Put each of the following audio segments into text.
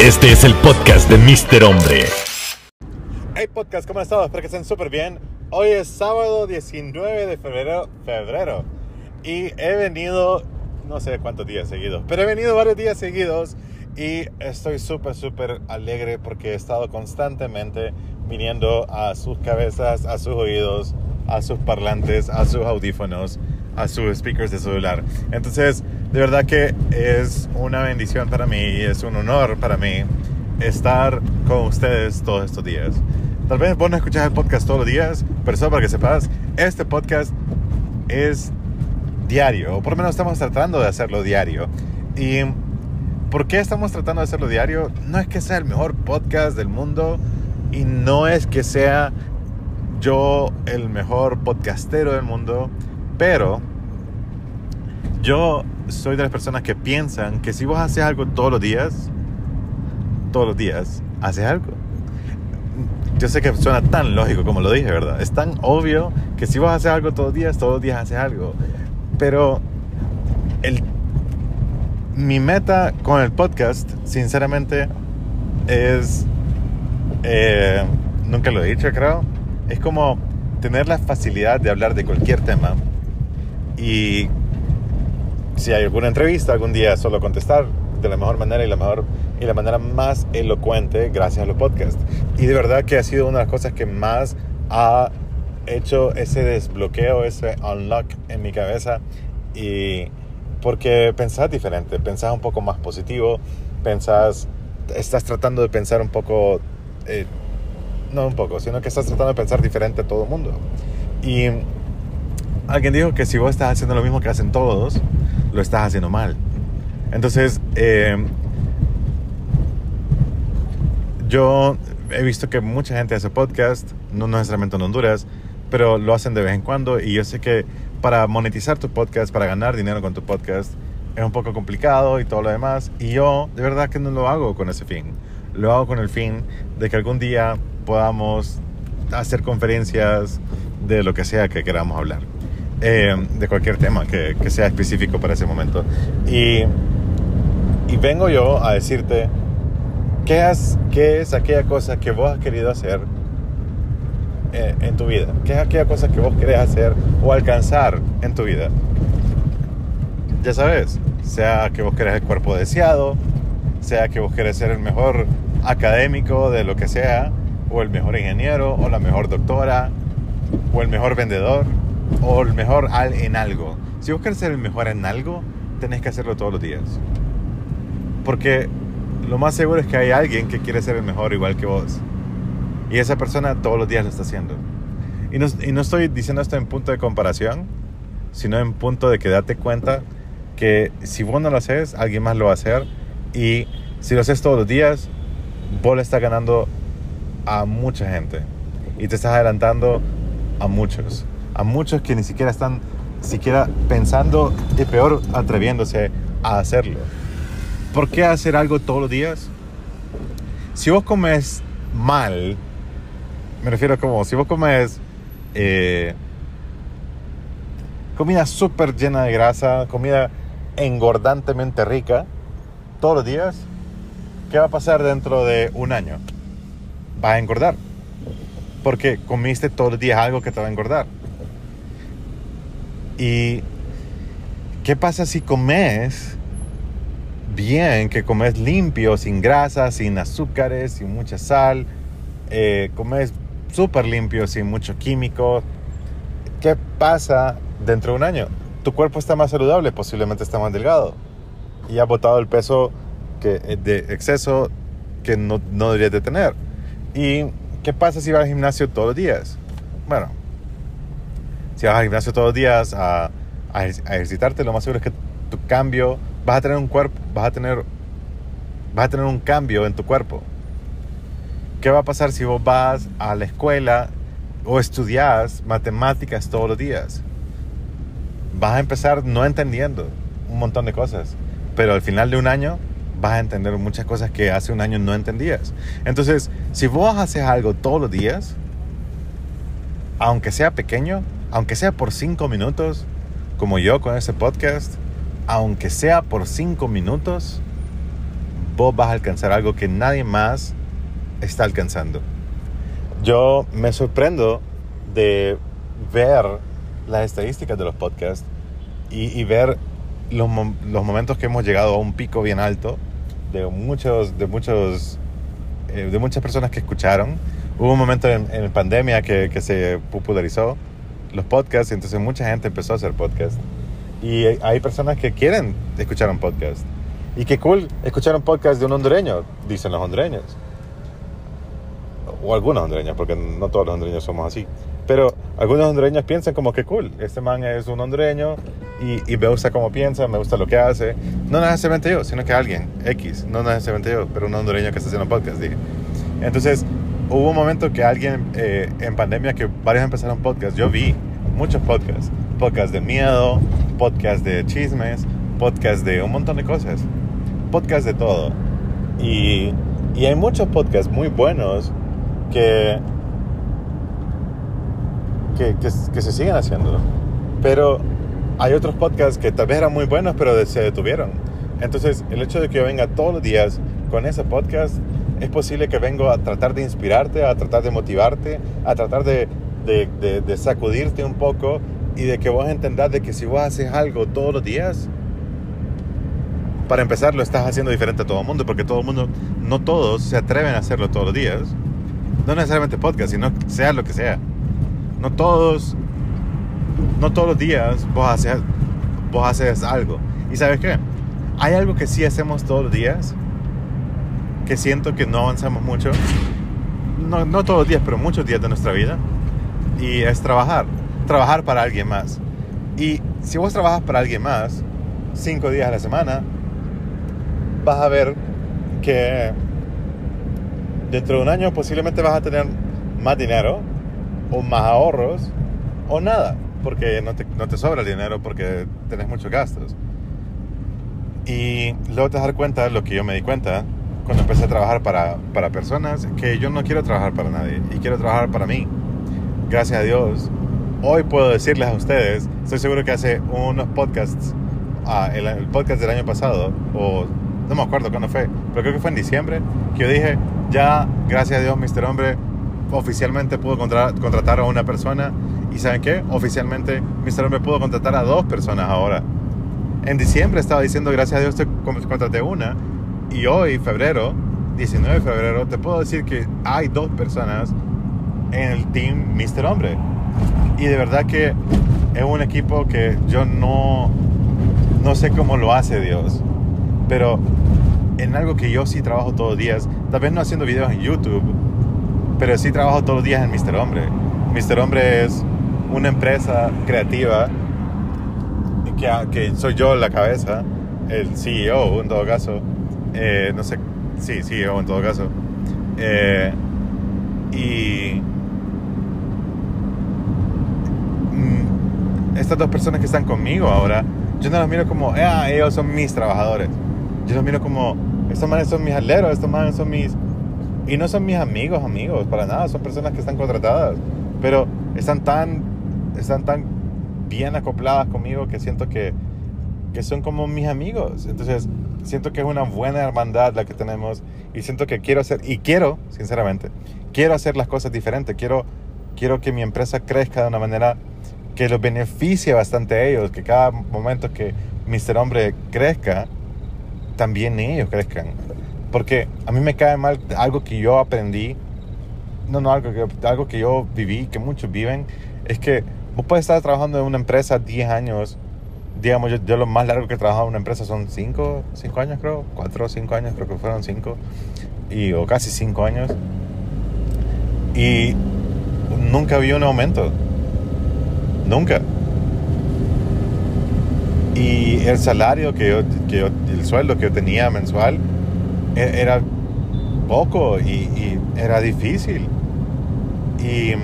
Este es el podcast de Mr. Hombre. Hey podcast, ¿cómo están? Espero que estén súper bien. Hoy es sábado 19 de febrero, febrero y he venido, no sé cuántos días seguidos, pero he venido varios días seguidos y estoy súper, súper alegre porque he estado constantemente viniendo a sus cabezas, a sus oídos, a sus parlantes, a sus audífonos, a sus speakers de celular. Entonces, de verdad que es una bendición para mí y es un honor para mí estar con ustedes todos estos días. Tal vez vos no escuchás el podcast todos los días, pero solo para que sepas, este podcast es diario, o por lo menos estamos tratando de hacerlo diario. ¿Y por qué estamos tratando de hacerlo diario? No es que sea el mejor podcast del mundo y no es que sea yo el mejor podcastero del mundo, pero yo soy de las personas que piensan que si vos haces algo todos los días, todos los días, haces algo. Yo sé que suena tan lógico como lo dije, ¿verdad? Es tan obvio que si vos haces algo todos los días, todos los días haces algo. Pero el, mi meta con el podcast, sinceramente, es... Eh, nunca lo he dicho, creo. Es como tener la facilidad de hablar de cualquier tema y si hay alguna entrevista algún día, solo contestar de la mejor manera y la mejor y la manera más elocuente gracias a los podcasts. Y de verdad que ha sido una de las cosas que más ha hecho ese desbloqueo, ese unlock en mi cabeza y porque pensás diferente, pensás un poco más positivo, pensás, estás tratando de pensar un poco, eh, no un poco, sino que estás tratando de pensar diferente a todo el mundo. Y alguien dijo que si vos estás haciendo lo mismo que hacen todos, lo estás haciendo mal. Entonces, eh, yo he visto que mucha gente hace podcast, no necesariamente en Honduras, pero lo hacen de vez en cuando y yo sé que para monetizar tu podcast, para ganar dinero con tu podcast, es un poco complicado y todo lo demás. Y yo de verdad que no lo hago con ese fin. Lo hago con el fin de que algún día podamos hacer conferencias de lo que sea que queramos hablar. Eh, de cualquier tema que, que, sea específico para ese momento. Y, y vengo yo a decirte qué es, qué es aquella cosa que vos has querido hacer en, en, tu vida, qué es aquella cosa que vos querés hacer o alcanzar en tu vida. Ya sabes, sea que vos querés el cuerpo deseado, sea que vos querés ser el mejor académico de lo que sea, o el mejor ingeniero, o la mejor doctora, o el mejor vendedor o el mejor en algo. Si querés ser el mejor en algo, tenés que hacerlo todos los días. Porque lo más seguro es que hay alguien que quiere ser el mejor igual que vos. Y esa persona todos los días lo está haciendo. Y no, y no estoy diciendo esto en punto de comparación, sino en punto de que date cuenta que si vos no lo haces, alguien más lo va a hacer. Y si lo haces todos los días, vos le estás ganando a mucha gente. Y te estás adelantando a muchos a muchos que ni siquiera están siquiera pensando y peor atreviéndose a hacerlo. ¿Por qué hacer algo todos los días? Si vos comes mal, me refiero como si vos comes eh, comida súper llena de grasa, comida engordantemente rica, todos los días, ¿qué va a pasar dentro de un año? Vas a engordar. Porque comiste todos los días algo que te va a engordar. ¿Y qué pasa si comes bien, que comes limpio, sin grasa, sin azúcares, sin mucha sal? Eh, comes súper limpio, sin mucho químico. ¿Qué pasa dentro de un año? Tu cuerpo está más saludable, posiblemente está más delgado. Y ha botado el peso que, eh, de exceso que no, no deberías de tener. ¿Y qué pasa si vas al gimnasio todos los días? Bueno, si vas al gimnasio todos los días a, a, ejercitarte, lo más seguro es que tu cambio, vas a tener un cuerpo, vas a tener, vas a tener un cambio en tu cuerpo. ¿Qué va a pasar si vos vas a la escuela o estudias matemáticas todos los días? Vas a empezar no entendiendo un montón de cosas, pero al final de un año vas a entender muchas cosas que hace un año no entendías. Entonces, si vos haces algo todos los días, aunque sea pequeño, aunque sea por cinco minutos, como yo con ese podcast, aunque sea por cinco minutos, vos vas a alcanzar algo que nadie más está alcanzando. Yo me sorprendo de ver las estadísticas de los podcasts y, ver los, los, momentos que hemos llegado a un pico bien alto de muchos, de muchos, eh, de muchas personas que escucharon. Hubo un momento en, en pandemia que, se popularizó los podcasts entonces mucha gente empezó a hacer podcasts. Y hay personas que quieren escuchar un podcast. Y qué cool escuchar un podcast de un hondureño, dicen los hondureños. O algunos hondureños, porque no todos los hondureños somos así. Pero algunos hondureños piensan como que cool, este man es un hondureño y, y, me gusta cómo piensa, me gusta lo que hace. No necesariamente yo, sino que alguien, X, no necesariamente yo, pero un hondureño que está haciendo podcast, dije. Entonces, hubo un momento que alguien eh, en pandemia, que varios empezaron podcast, yo vi muchos podcasts, podcast de miedo, podcast de chismes, podcast de un montón de cosas, podcast de todo. Y, y hay muchos podcasts muy buenos que que, que, que, se siguen haciendo. Pero hay otros podcasts que tal vez eran muy buenos, pero se detuvieron. Entonces, el hecho de que yo venga todos los días con ese podcast, es posible que vengo a tratar de inspirarte, a tratar de motivarte, a tratar de, sacudirte un poco y de que vos entendás de que si vos haces algo todos los días, para empezar lo estás haciendo diferente a todo el mundo, porque todo el mundo, no todos se atreven a hacerlo todos los días. No necesariamente podcast, sino sea lo que sea no todos, no todos los días vos haces, vos haces algo. ¿Y sabes qué? Hay algo que sí hacemos todos los días, que siento que no avanzamos mucho, no, no todos los días, pero muchos días de nuestra vida, y es trabajar, trabajar para alguien más. Y si vos trabajas para alguien más, cinco días a la semana, vas a ver que dentro de un año posiblemente vas a tener más dinero o más ahorros o nada, porque no te, no te sobra el dinero porque tenés muchos gastos. Y luego te das cuenta, lo que yo me di cuenta cuando empecé a trabajar para, para personas, que yo no quiero trabajar para nadie y quiero trabajar para mí. Gracias a Dios, hoy puedo decirles a ustedes, estoy seguro que hace unos podcasts, ah, el, el podcast del año pasado, o no me acuerdo cuándo fue, pero creo que fue en diciembre, que yo dije, ya, gracias a Dios, Mr. Hombre, oficialmente pudo contratar a una persona y ¿saben qué? Oficialmente Mr. Hombre pudo contratar a dos personas ahora. En diciembre estaba diciendo gracias a Dios te contraté una y hoy, febrero, 19 de febrero, te puedo decir que hay dos personas en el team Mr. Hombre. Y de verdad que es un equipo que yo no, no sé cómo lo hace Dios. Pero en algo que yo sí trabajo todos los días, tal vez no haciendo videos en YouTube, pero sí trabajo todos los días en Mr. Hombre. Mr. Hombre es una empresa creativa que, que soy yo la cabeza, el CEO en todo caso. Eh, no sé, sí, CEO en todo caso. Eh, y mm, estas dos personas que están conmigo ahora, yo no los miro como, ah, ellos son mis trabajadores. Yo los miro como, estos manes son mis aleros, estos manes son mis y no son mis amigos, amigos, para nada, son personas que están contratadas, pero están tan, están tan bien acopladas conmigo que siento que, que son como mis amigos. Entonces, siento que es una buena hermandad la que tenemos y siento que quiero hacer, y quiero, sinceramente, quiero hacer las cosas diferentes, quiero, quiero que mi empresa crezca de una manera que los beneficie bastante a ellos, que cada momento que Mr. Hombre crezca, también ellos crezcan. Porque a mí me cae mal algo que yo aprendí, no, no, algo que, algo que yo viví, que muchos viven, es que vos puedes estar trabajando en una empresa 10 años, digamos, yo, lo más largo que he trabajado en una empresa son 5, 5 años creo, 4 o 5 años, creo que fueron 5, y, o casi 5 años, y nunca vi un aumento, nunca. Y el salario que yo, que yo, el sueldo que yo tenía mensual, e-, era poco y, y era difícil. Y,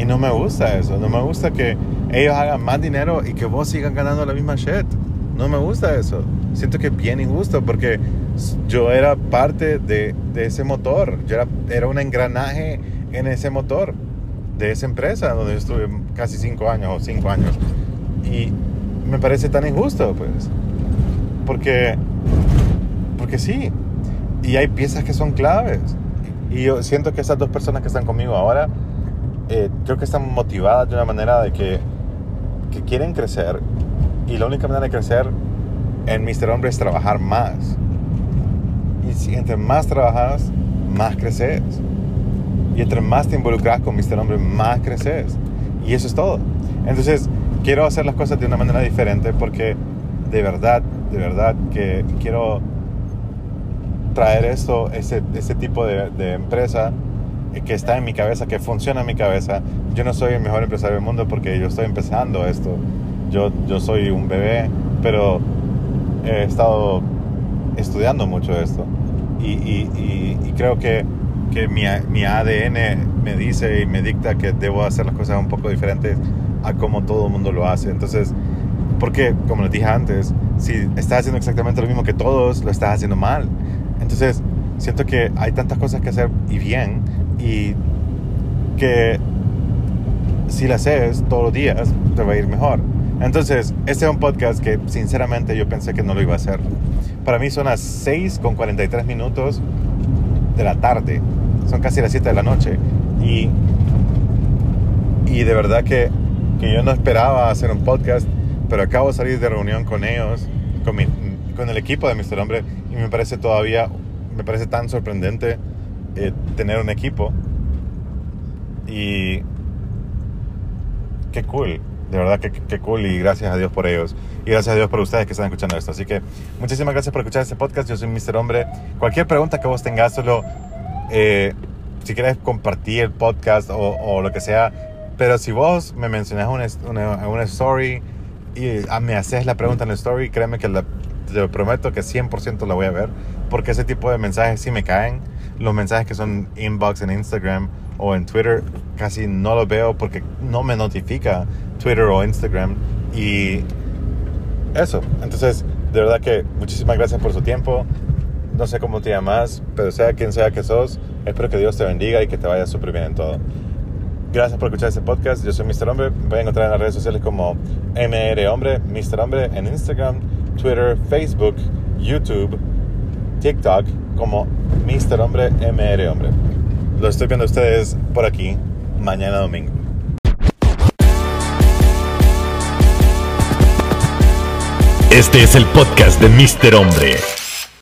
y, no me gusta eso. No me gusta que ellos hagan más dinero y que vos sigan ganando la misma shit. No me gusta eso. Siento que es bien injusto porque yo era parte de, de ese motor. Yo era, era un engranaje en ese motor de esa empresa donde yo estuve casi cinco años o cinco años. Y me parece tan injusto, pues. Porque, porque sí, y hay piezas que son claves. Y yo siento que esas dos personas que están conmigo ahora, eh, creo que están motivadas de una manera de que, que quieren crecer. Y la única manera de crecer en Mr. Hombre es trabajar más. Y si entre más trabajas, más creces. Y entre más te involucras con Mr. Hombre, más creces. Y eso es todo. Entonces, quiero hacer las cosas de una manera diferente porque de verdad, de verdad que quiero traer esto, ese, ese tipo de empresa que está en mi cabeza, que funciona en mi cabeza. Yo no soy el mejor empresario del mundo porque yo estoy empezando esto. Yo, yo soy un bebé, pero he estado estudiando mucho esto. Y, y, y, creo que, que mi, mi, ADN me dice y me dicta que debo hacer las cosas un poco diferentes a como todo el mundo lo hace. Entonces, porque, como les dije antes, si estás haciendo exactamente lo mismo que todos, lo estás haciendo mal. Entonces, siento que hay tantas cosas que hacer y bien, y que si las haces todos los días, te va a ir mejor. Entonces, este es un podcast que sinceramente yo pensé que no lo iba a hacer. Para mí son las 6 con 43 minutos de la tarde. Son casi las 7 de la noche. Y, y de verdad que, que yo no esperaba hacer un podcast, pero acabo de salir de reunión con ellos, con, mi, con el equipo de Mr. Hombre, y me parece todavía, me parece tan sorprendente eh, tener un equipo. Y qué cool de verdad que, que, cool y gracias a Dios por ellos. Y gracias a Dios por ustedes que están escuchando esto. Así que muchísimas gracias por escuchar este podcast. Yo soy Mr. Hombre. Cualquier pregunta que vos tengas, solo eh, si quieres compartir el podcast o, o, lo que sea. Pero si vos me mencionas una, una, una story y ah, me haces la pregunta en la story, créeme que la, te prometo que 100% la voy a ver. Porque ese tipo de mensajes sí me caen. Los mensajes que son inbox en Instagram o en Twitter casi no los veo porque no me notifica Twitter o Instagram. Y eso. Entonces, de verdad que muchísimas gracias por su tiempo. No sé cómo te llamas, pero sea quien sea que sos, espero que Dios te bendiga y que te vaya súper bien en todo. Gracias por escuchar este podcast. Yo soy Mr. Hombre. Me voy a encontrar en las redes sociales como MR Hombre, Mr. Hombre en Instagram, Twitter, Facebook, YouTube, TikTok como Mr. Hombre, MR Hombre. Lo estoy viendo a ustedes por aquí mañana domingo. Este es el podcast de Mr. Hombre.